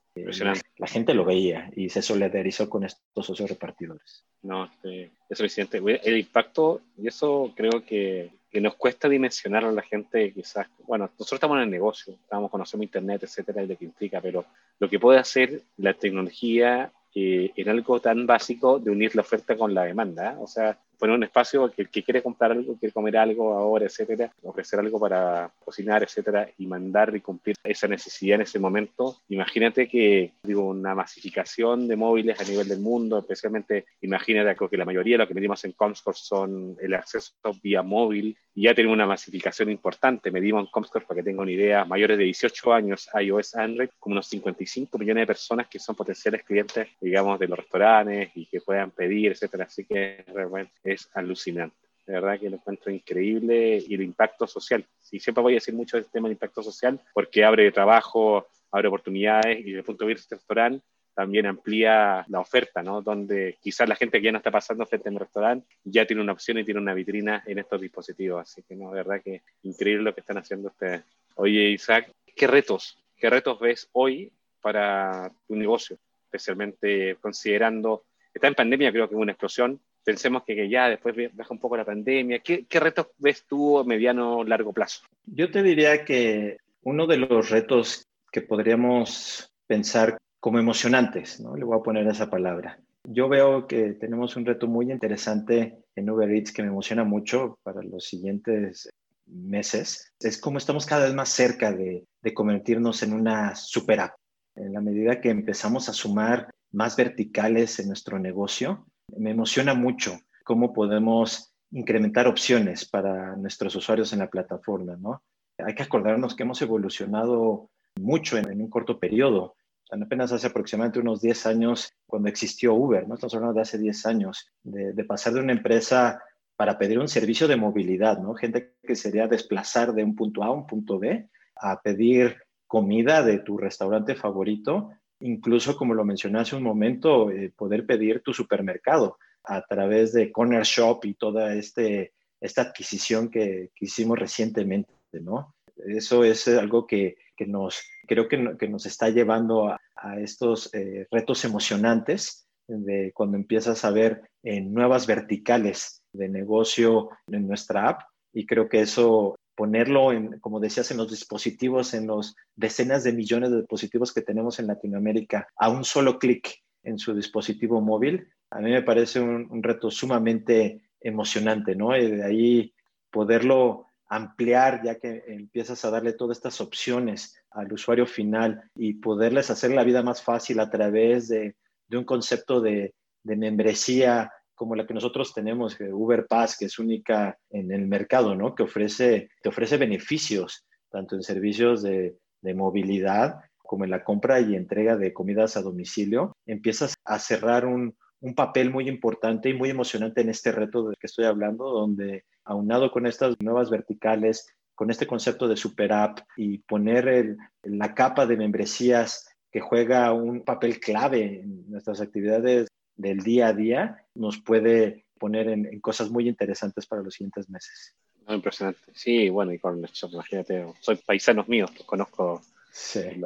La gente lo veía y se solidarizó con estos socios repartidores. No, este, es suficiente. El impacto, y eso creo que, que, nos cuesta dimensionar a la gente, quizás. Bueno, nosotros estamos en el negocio, estamos conociendo Internet, etcétera, y lo que implica, pero lo que puede hacer la tecnología eh, en algo tan básico de unir la oferta con la demanda. O sea, poner un espacio que que quiere comprar algo, quiere comer algo ahora, etcétera, ofrecer algo para cocinar, etcétera, y mandar y cumplir esa necesidad en ese momento. Imagínate que, digo, una masificación de móviles a nivel del mundo, especialmente, imagínate, que la mayoría de lo que medimos en Comscore son el acceso vía móvil, y ya tenemos una masificación importante. Medimos en Comscore, para que tenga una idea, mayores de 18 años, iOS, Android, como unos 55 millones de personas que son potenciales clientes, digamos, de los restaurantes y que puedan pedir, etcétera. Así que realmente es alucinante. De verdad que lo encuentro increíble y el impacto social. Y siempre voy a decir mucho del tema del impacto social porque abre trabajo, abre oportunidades y desde el punto de vista este restaurante también amplía la oferta, ¿no? Donde quizás la gente que ya no está pasando frente a un restaurante ya tiene una opción y tiene una vitrina en estos dispositivos. Así que, no, de verdad que increíble lo que están haciendo ustedes. Oye, Isaac, ¿qué retos, qué retos ves hoy para tu negocio? Especialmente considerando, está en pandemia, creo que es una explosión, pensemos que, ya después baja un poco la pandemia. ¿Qué, retos ves tú a mediano largo plazo? Yo te diría que uno de los retos que podríamos pensar como emocionantes, ¿no? Le voy a poner esa palabra. Yo veo que tenemos un reto muy interesante en Uber Eats que me emociona mucho para los siguientes meses. Es como estamos cada vez más cerca de, de convertirnos en una super app. En la medida que empezamos a sumar más verticales en nuestro negocio, me emociona mucho cómo podemos incrementar opciones para nuestros usuarios en la plataforma, ¿no? Hay que acordarnos que hemos evolucionado mucho en, un corto periodo. apenas hace aproximadamente unos 10 años, cuando existió Uber, ¿no? Estamos hablando de hace 10 años, de, pasar de una empresa para pedir un servicio de movilidad, ¿no? Gente que sería desplazar de un punto A a un punto B a pedir comida de tu restaurante favorito incluso como lo mencioné hace un momento, eh, poder pedir tu supermercado a través de Corner Shop y toda este, esta adquisición que, hicimos recientemente, ¿no? Eso es algo que, nos, creo que, nos está llevando a, estos eh, retos emocionantes de cuando empiezas a ver en nuevas verticales de negocio en nuestra app y creo que eso ponerlo, en, como decías, en los dispositivos, en los decenas de millones de dispositivos que tenemos en Latinoamérica, a un solo clic en su dispositivo móvil, a mí me parece un, reto sumamente emocionante, ¿no? Y de ahí poderlo ampliar ya que empiezas a darle todas estas opciones al usuario final y poderles hacer la vida más fácil a través de, un concepto de, de membresía como la que nosotros tenemos, Uber Pass, que es única en el mercado, ¿no? Que ofrece, te ofrece beneficios, tanto en servicios de, de movilidad como en la compra y entrega de comidas a domicilio, empiezas a cerrar un, un papel muy importante y muy emocionante en este reto del que estoy hablando, donde aunado con estas nuevas verticales, con este concepto de super app y poner el, la capa de membresías que juega un papel clave en nuestras actividades del día a día nos puede poner en, cosas muy interesantes para los siguientes meses. impresionante. Sí, bueno, y Corner Shop, imagínate, soy paisanos míos, los conozco,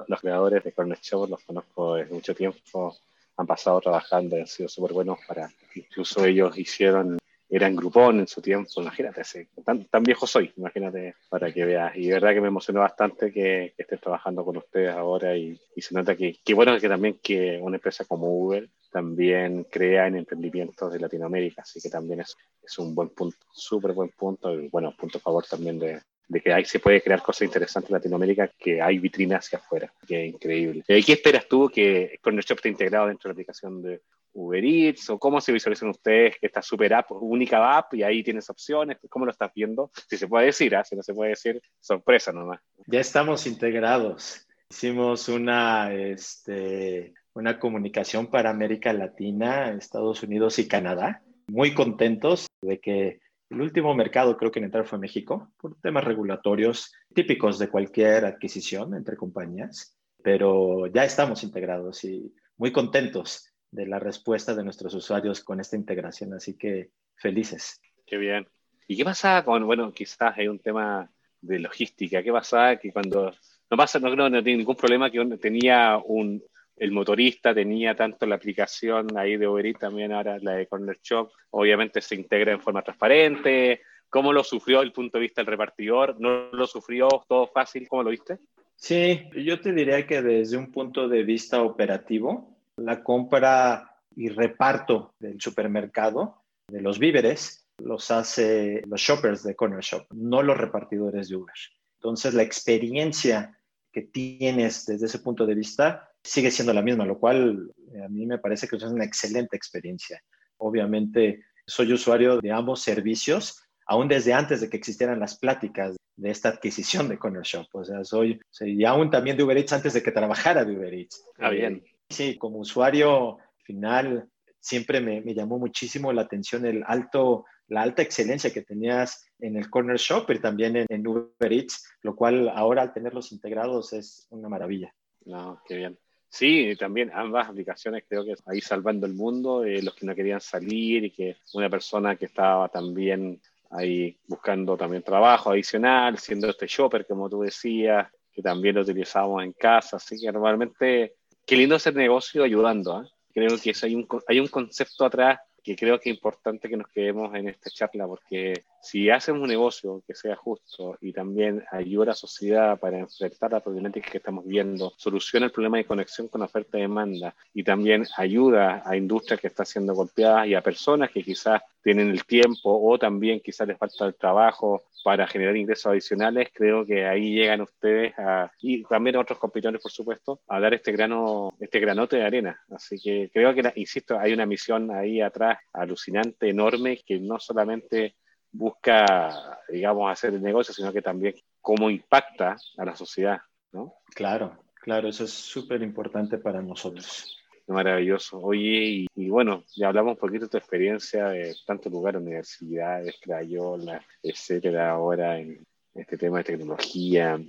los, creadores de Corner Shop los conozco desde mucho tiempo, han pasado trabajando, han sido súper buenos para, incluso ellos hicieron eran Grupón en su tiempo, imagínate, tan, tan, viejo soy, imagínate, para que veas. Y de verdad que me emocionó bastante que, estés trabajando con ustedes ahora y, se nota que, que bueno que también que una empresa como Uber también crea en emprendimientos de Latinoamérica, así que también es, es un buen punto, súper buen punto, y bueno, punto a favor también de, que ahí se puede crear cosas interesantes en Latinoamérica, que hay vitrinas hacia afuera, que es increíble. ¿Y ¿Qué esperas tú que Corner Shop esté integrado dentro de la aplicación de Uber Eats o cómo se visualizan ustedes esta super app, única app y ahí tienes opciones? ¿Cómo lo estás viendo? Si se puede decir, ¿ah? si no se puede decir, sorpresa nomás. Ya estamos integrados. Hicimos una, este, una comunicación para América Latina, Estados Unidos y Canadá. Muy contentos de que el último mercado creo que en entrar fue México, por temas regulatorios típicos de cualquier adquisición entre compañías, pero ya estamos integrados y muy contentos de la respuesta de nuestros usuarios con esta integración, así que felices. Qué bien. ¿Y qué pasa con, bueno, quizás hay un tema de logística, qué pasa que cuando, no pasa, no creo, no tiene ningún problema que tenía un, el motorista tenía tanto la aplicación ahí de Uber Eats, también ahora la de Corner Shop, obviamente se integra en forma transparente, ¿cómo lo sufrió el punto de vista del repartidor? ¿No lo sufrió todo fácil? ¿Cómo lo viste? Sí, yo te diría que desde un punto de vista operativo, la compra y reparto del supermercado, de los víveres, los hace los shoppers de Corner Shop, no los repartidores de Uber. Entonces, la experiencia que tienes desde ese punto de vista sigue siendo la misma, lo cual eh, a mí me parece que es una excelente experiencia. Obviamente, soy usuario de ambos servicios, aún desde antes de que existieran las pláticas de esta adquisición de Corner Shop. O sea, soy, y aún también de Uber Eats antes de que trabajara de Uber Eats. Ah, bien. Sí, como usuario final siempre me, llamó muchísimo la atención el alto, la alta excelencia que tenías en el Corner Shop y también en, Uber Eats, lo cual ahora al tenerlos integrados es una maravilla. No, qué bien. Sí, también ambas aplicaciones creo que ahí salvando el mundo, eh, los que no querían salir y que una persona que estaba también ahí buscando también trabajo adicional, siendo este shopper, como tú decías, que también lo utilizamos en casa, así que normalmente qué lindo hacer negocio ayudando. ¿ah? Creo que hay, un, hay un concepto atrás que creo que es importante que nos quedemos en esta charla, porque si hacemos un negocio que sea justo y también ayuda a la sociedad para enfrentar la problemática que estamos viendo, soluciona el problema de conexión con oferta y demanda y también ayuda a industrias que están siendo golpeadas y a personas que quizás tienen el tiempo o también quizás les falta el trabajo para generar ingresos adicionales, creo que ahí llegan ustedes a, y también otros competidores, por supuesto, a dar este grano, este granote de arena. Así que creo que, insisto, hay una misión ahí atrás alucinante, enorme, que no solamente busca, digamos, hacer el negocio, sino que también cómo impacta a la sociedad, ¿no? Claro, claro, eso es súper importante para nosotros. Maravilloso. Oye, y, bueno, ya hablamos un poquito de tu experiencia de tantos lugares, universidades, crayola, etcétera, ahora en este tema de tecnología.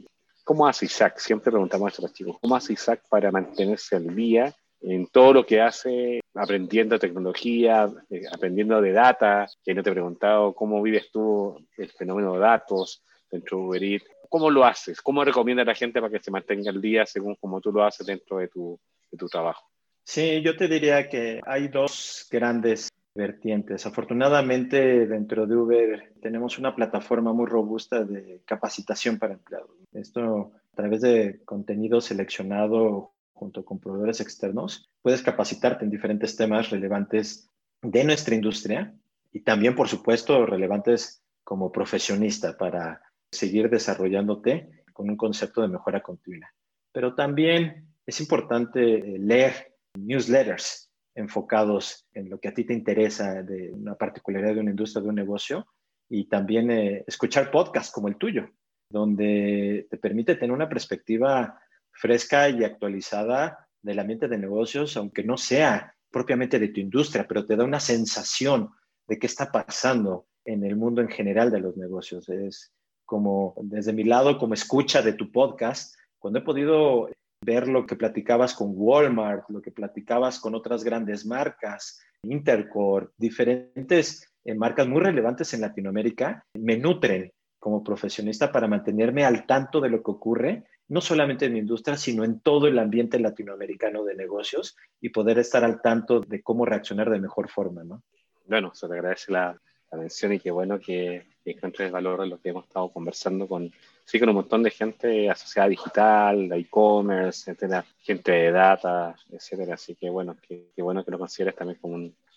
¿Cómo hace Isaac? Siempre preguntamos a los chicos, ¿cómo hace Isaac para mantenerse al día en todo lo que hace, aprendiendo tecnología, eh, aprendiendo de data, que no te he preguntado cómo vives tú el fenómeno de datos dentro de Uber Eats, ¿cómo lo haces? ¿Cómo recomiendas a la gente para que se mantenga al día según como tú lo haces dentro de tu, de tu trabajo? Sí, yo te diría que hay dos grandes vertientes. Afortunadamente, dentro de Uber tenemos una plataforma muy robusta de capacitación para empleados. Esto a través de contenido seleccionado junto con proveedores externos, puedes capacitarte en diferentes temas relevantes de nuestra industria y también, por supuesto, relevantes como profesionista para seguir desarrollándote con un concepto de mejora continua. Pero también es importante eh, leer newsletters enfocados en lo que a ti te interesa de una particularidad de una industria, de un negocio, y también eh, escuchar podcasts como el tuyo, donde te permite tener una perspectiva fresca y actualizada del ambiente de negocios, aunque no sea propiamente de tu industria, pero te da una sensación de qué está pasando en el mundo en general de los negocios. Es como desde mi lado, como escucha de tu podcast, cuando he podido ver lo que platicabas con Walmart, lo que platicabas con otras grandes marcas, Intercore, diferentes en marcas muy relevantes en Latinoamérica, me nutren como profesionista para mantenerme al tanto de lo que ocurre, no solamente en mi industria, sino en todo el ambiente latinoamericano de negocios y poder estar al tanto de cómo reaccionar de mejor forma, ¿no? Bueno, se te agradece la, la mención y qué bueno que, que encuentres valor en lo que hemos estado conversando con, sí, con un montón de gente asociada a digital, a e-commerce, etcétera, gente de data, etcétera. Así que bueno, qué bueno que lo consideres también como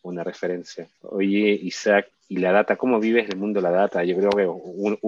una referencia. Oye, Isaac, ¿y la data? ¿Cómo vives el mundo de la data? Yo creo que Uber,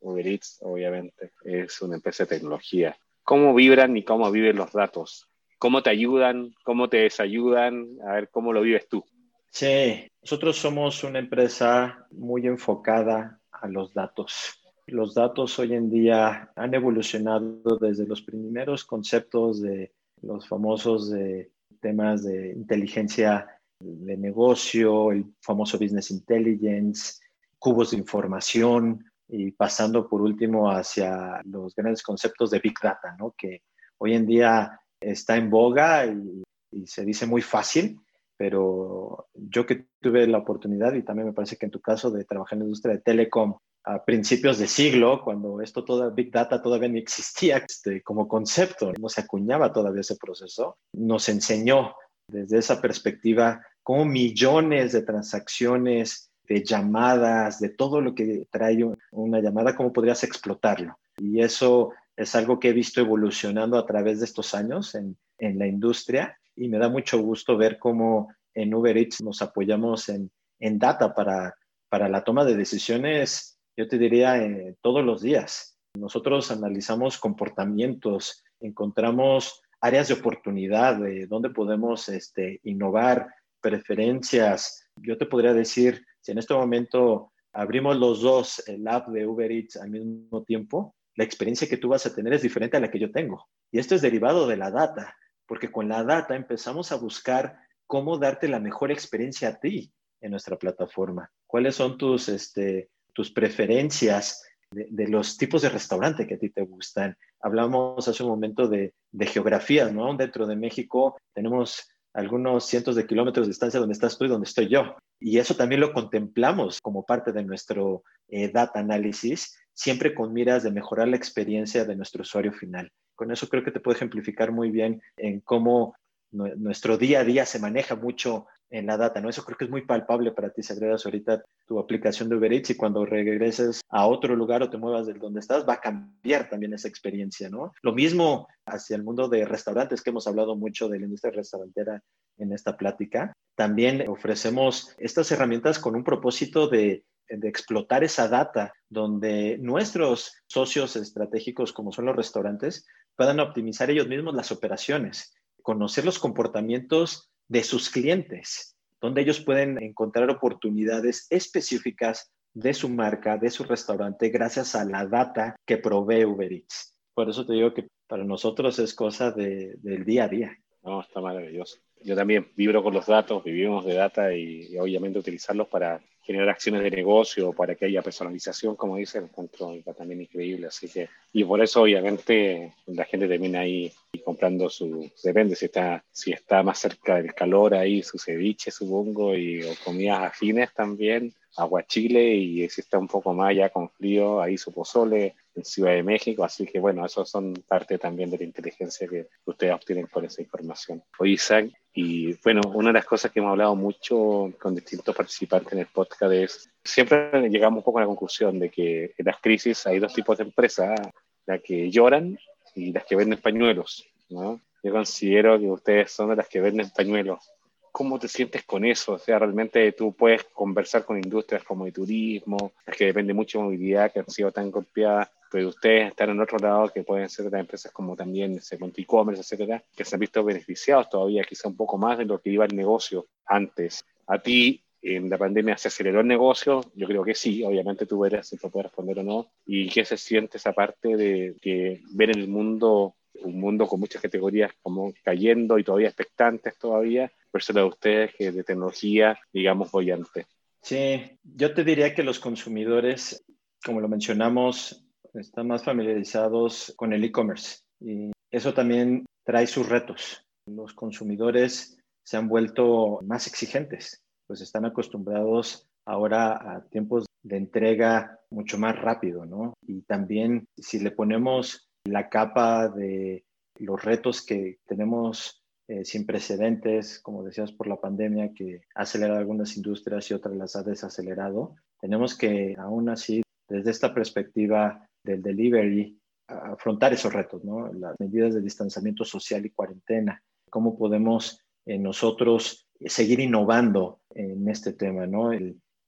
Uber Eats, obviamente, es una empresa de tecnología. ¿Cómo vibran y cómo viven los datos? ¿Cómo te ayudan? ¿Cómo te desayudan? A ver, ¿cómo lo vives tú? Sí, nosotros somos una empresa muy enfocada a los datos. Los datos hoy en día han evolucionado desde los primeros conceptos de los famosos de temas de inteligencia de negocio, el famoso business intelligence, cubos de información y pasando por último hacia los grandes conceptos de big data, ¿no? que hoy en día está en boga y, y se dice muy fácil, pero yo que tuve la oportunidad, y también me parece que en tu caso, de trabajar en la industria de telecom a principios de siglo, cuando esto toda Big Data todavía no existía este, como concepto, no se acuñaba todavía ese proceso, nos enseñó desde esa perspectiva cómo millones de transacciones, de llamadas, de todo lo que trae una llamada, cómo podrías explotarlo. Y eso es algo que he visto evolucionando a través de estos años en, en la industria y me da mucho gusto ver cómo en Uber Eats nos apoyamos en, en data para, para la toma de decisiones, yo te diría, eh, todos los días. Nosotros analizamos comportamientos, encontramos áreas de oportunidad, de dónde podemos este, innovar, preferencias. Yo te podría decir, si en este momento abrimos los dos, el app de Uber Eats al mismo tiempo, la experiencia que tú vas a tener es diferente a la que yo tengo. Y esto es derivado de la data porque con la data empezamos a buscar cómo darte la mejor experiencia a ti en nuestra plataforma. ¿Cuáles son tus, este, tus preferencias de, los tipos de restaurante que a ti te gustan? Hablamos hace un momento de, de geografías, ¿no? Dentro de México tenemos algunos cientos de kilómetros de distancia donde estás tú y donde estoy yo. Y eso también lo contemplamos como parte de nuestro eh, data análisis, siempre con miras de mejorar la experiencia de nuestro usuario final. Con eso creo que te puedo ejemplificar muy bien en cómo nuestro día a día se maneja mucho en la data, ¿no? Eso creo que es muy palpable para ti si agregas ahorita tu aplicación de Uber Eats y cuando regreses a otro lugar o te muevas de donde estás, va a cambiar también esa experiencia, ¿no? Lo mismo hacia el mundo de restaurantes, que hemos hablado mucho de la industria restaurantera en esta plática. También ofrecemos estas herramientas con un propósito de de explotar esa data donde nuestros socios estratégicos, como son los restaurantes, puedan optimizar ellos mismos las operaciones, conocer los comportamientos de sus clientes, donde ellos pueden encontrar oportunidades específicas de su marca, de su restaurante, gracias a la data que provee Uber Eats. Por eso te digo que para nosotros es cosa de, del día a día. No, está maravilloso. Yo también vibro con los datos, vivimos de data y, y obviamente utilizarlos para generar acciones de negocio, para que haya personalización, como dice, encuentro también increíble. Así que, y por eso obviamente la gente termina ahí comprando su, depende si está, si está más cerca del calor ahí, su ceviche supongo, y o comidas afines también, aguachile, y si está un poco más ya con frío, ahí su pozole en Ciudad de México, así que bueno, eso son parte también de la inteligencia que ustedes obtienen con esa información. Oye, Isaac, y bueno, una de las cosas que hemos hablado mucho con distintos participantes en el podcast es, siempre llegamos un poco a la conclusión de que en las crisis hay dos tipos de empresas, las que lloran y las que venden pañuelos, ¿no? Yo considero que ustedes son de las que venden pañuelos. ¿Cómo te sientes con eso? O sea, realmente tú puedes conversar con industrias como el turismo, las que depende mucho de movilidad, que han sido tan golpeadas pero ustedes están en otro lado que pueden ser de empresas como también e-commerce, etcétera, que se han visto beneficiados todavía quizá un poco más de lo que iba el negocio antes. A ti, en la pandemia, ¿se aceleró el negocio? Yo creo que sí, obviamente tú verás si te puedes responder o no. ¿Y qué se siente esa parte de que ver el mundo, un mundo con muchas categorías como cayendo y todavía expectantes todavía, versus la de ustedes que de tecnología, digamos, bollante? Sí, yo te diría que los consumidores, como lo mencionamos, están más familiarizados con el e-commerce y eso también trae sus retos. Los consumidores se han vuelto más exigentes, pues están acostumbrados ahora a tiempos de entrega mucho más rápido, ¿no? Y también si le ponemos la capa de los retos que tenemos eh, sin precedentes, como decías, por la pandemia que ha acelerado algunas industrias y otras las ha desacelerado, tenemos que aún así, desde esta perspectiva del delivery, afrontar esos retos, ¿no? Las medidas de distanciamiento social y cuarentena, cómo podemos eh, nosotros seguir innovando en este tema, ¿no?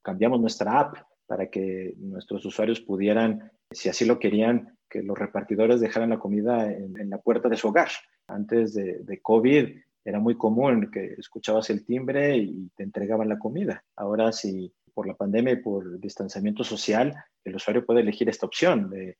cambiamos nuestra app para que nuestros usuarios pudieran, si así lo querían, que los repartidores dejaran la comida en, la puerta de su hogar. Antes de, de, COVID era muy común que escuchabas el timbre y te entregaban la comida. Ahora, si por la pandemia y por distanciamiento social, el usuario puede elegir esta opción de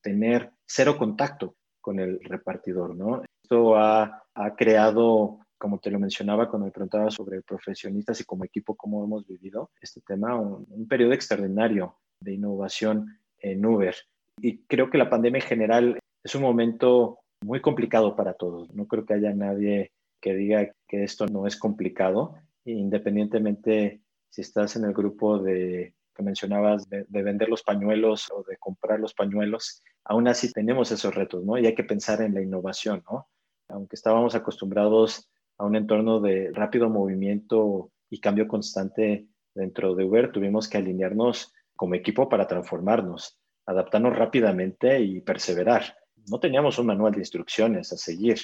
tener cero contacto con el repartidor, ¿no? Esto ha, ha creado como te lo mencionaba cuando me preguntaba sobre profesionistas y como equipo, cómo hemos vivido este tema, un, un, periodo extraordinario de innovación en Uber. Y creo que la pandemia en general es un momento muy complicado para todos. No creo que haya nadie que diga que esto no es complicado, independientemente si estás en el grupo de que mencionabas de, de, vender los pañuelos o de comprar los pañuelos, aún así tenemos esos retos, ¿no? Y hay que pensar en la innovación, ¿no? Aunque estábamos acostumbrados a un entorno de rápido movimiento y cambio constante dentro de Uber, tuvimos que alinearnos como equipo para transformarnos, adaptarnos rápidamente y perseverar. No teníamos un manual de instrucciones a seguir,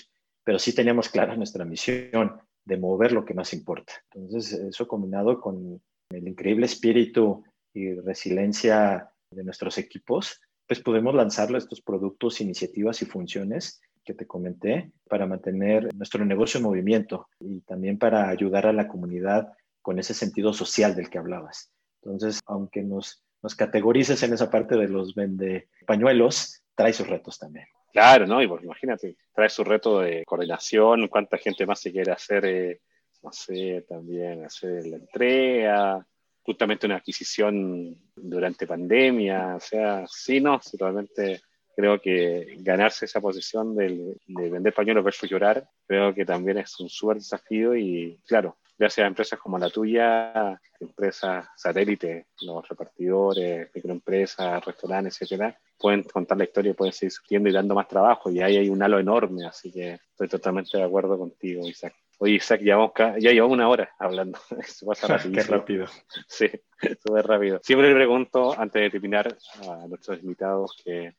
pero sí teníamos clara nuestra misión de mover lo que más importa. Entonces, eso combinado con el increíble espíritu y resiliencia de nuestros equipos, pues podemos lanzar estos productos, iniciativas y funciones que te comenté para mantener nuestro negocio en movimiento y también para ayudar a la comunidad con ese sentido social del que hablabas. Entonces, aunque nos, nos categorices en esa parte de los vende pañuelos, trae sus retos también. Claro, ¿no? Y pues imagínate, trae su reto de coordinación, cuánta gente más se quiere hacer, eh, no sé, también hacer la entrega, justamente una adquisición durante pandemia, o sea, sí, no, realmente creo que ganarse esa posición de, vender pañuelos versus llorar, creo que también es un súper desafío y claro, gracias a empresas como la tuya, empresas satélites, los repartidores, microempresas, restaurantes, etcétera, pueden contar la historia y pueden seguir surgiendo y dando más trabajo y ahí hay un halo enorme, así que estoy totalmente de acuerdo contigo, Isaac. Oye, Isaac, ya, ya llevamos una hora hablando. Eso pasa Qué rápido. Sí, súper rápido. Siempre le pregunto, antes de terminar, a nuestros invitados que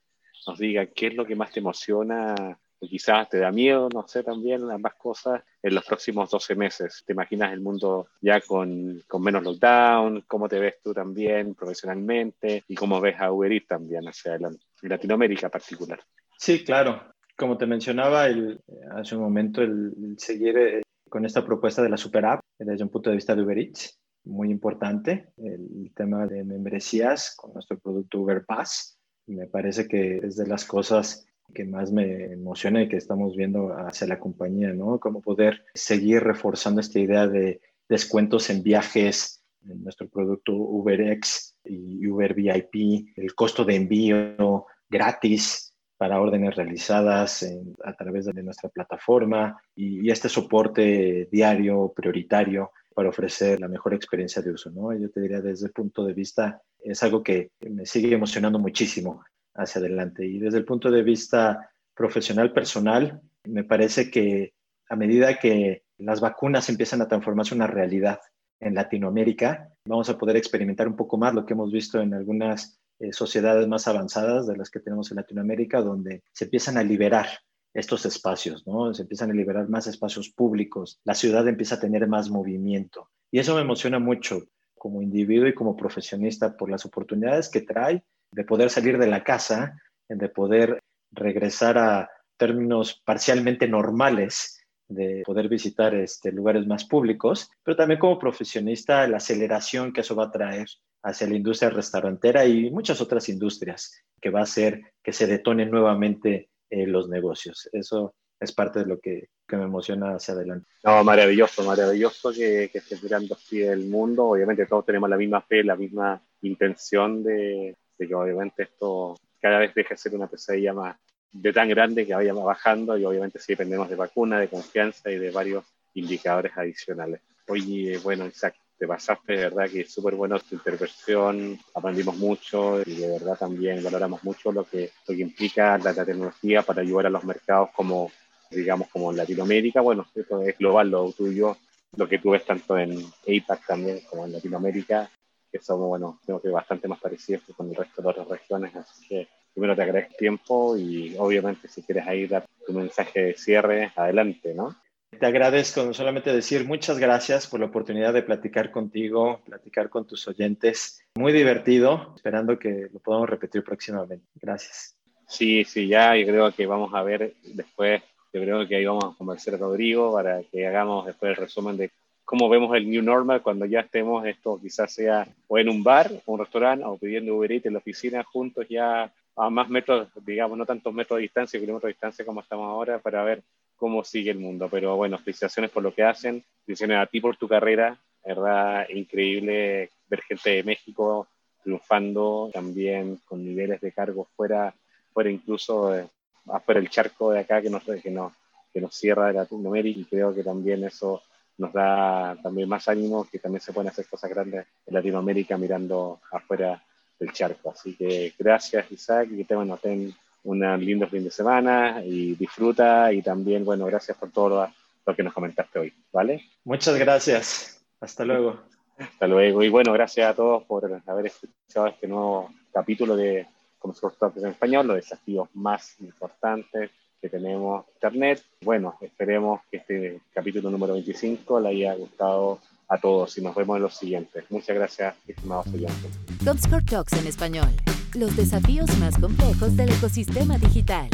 nos diga qué es lo que más te emociona o quizás te da miedo, no sé, también ambas cosas en los próximos 12 meses. ¿Te imaginas el mundo ya con, con menos lockdown? ¿Cómo te ves tú también profesionalmente? ¿Y cómo ves a Uber Eats también hacia adelante, en Latinoamérica en particular? Sí, claro. Como te mencionaba el, hace un momento, el, seguir eh, con esta propuesta de la super app desde un punto de vista de Uber Eats, muy importante, el tema de membresías con nuestro producto Uber Pass me parece que es de las cosas que más me emociona y que estamos viendo hacia la compañía, ¿no? Cómo poder seguir reforzando esta idea de descuentos en viajes, en nuestro producto UberX y Uber VIP, el costo de envío gratis para órdenes realizadas a través de nuestra plataforma y, y, este soporte diario prioritario para ofrecer la mejor experiencia de uso, ¿no? Yo te diría desde el punto de vista es algo que me sigue emocionando muchísimo hacia adelante. Y desde el punto de vista profesional, personal, me parece que a medida que las vacunas empiezan a transformarse una realidad en Latinoamérica, vamos a poder experimentar un poco más lo que hemos visto en algunas eh, sociedades más avanzadas de las que tenemos en Latinoamérica, donde se empiezan a liberar estos espacios, ¿no? Se empiezan a liberar más espacios públicos, la ciudad empieza a tener más movimiento. Y eso me emociona mucho, como individuo y como profesionista por las oportunidades que trae de poder salir de la casa, de poder regresar a términos parcialmente normales, de poder visitar este, lugares más públicos, pero también como profesionista la aceleración que eso va a traer hacia la industria restaurantera y muchas otras industrias que va a hacer que se detonen nuevamente eh, los negocios. Eso es parte de lo que, que, me emociona hacia adelante. No, maravilloso, maravilloso que, que esté mirando así el mundo. Obviamente todos tenemos la misma fe, la misma intención de, de que obviamente esto cada vez deje de ser una pesadilla más de tan grande que vaya bajando y obviamente sí dependemos de vacuna, de confianza y de varios indicadores adicionales. Oye, bueno, Isaac, te pasaste, de verdad que es súper bueno tu intervención, aprendimos mucho y de verdad también valoramos mucho lo que, lo que implica la, tecnología para ayudar a los mercados como, digamos, como en Latinoamérica. Bueno, esto es global lo tuyo, lo que tú ves tanto en APAC también como en Latinoamérica, que somos, bueno, creo que bastante más parecidos que con el resto de otras regiones, así que primero te agradezco tiempo y obviamente si quieres ahí dar tu mensaje de cierre, adelante, ¿no? Te agradezco, solamente decir muchas gracias por la oportunidad de platicar contigo, platicar con tus oyentes. Muy divertido, esperando que lo podamos repetir próximamente. Gracias. Sí, sí, ya, y creo que vamos a ver después, yo creo que ahí vamos a convencer a Rodrigo para que hagamos después el resumen de cómo vemos el New Normal cuando ya estemos, esto quizás sea o en un bar, un restaurante, o pidiendo Uber Eats en la oficina juntos ya a más metros, digamos, no tantos metros de distancia, kilómetros de distancia como estamos ahora, para ver cómo sigue el mundo. Pero bueno, felicitaciones por lo que hacen, felicitaciones a ti por tu carrera, verdad, increíble ver gente de México triunfando también con niveles de cargo fuera, fuera incluso afuera el charco de acá que nos, que nos, que nos cierra de Latinoamérica y creo que también eso nos da también más ánimo que también se pueden hacer cosas grandes en Latinoamérica mirando afuera del charco. Así que gracias Isaac y que te, bueno, ten un lindo fin de semana y disfruta y también, bueno, gracias por todo lo, que nos comentaste hoy, ¿vale? Muchas gracias. Hasta luego. Hasta luego. Y bueno, gracias a todos por haber escuchado este nuevo capítulo de Comscore Talks en español, los desafíos más importantes tenemos Internet. Bueno, esperemos que este capítulo número 25 le haya gustado a todos y nos vemos en los siguientes. Muchas gracias, estimados oyentes. Comscore Talks en español. Los desafíos más complejos del ecosistema digital.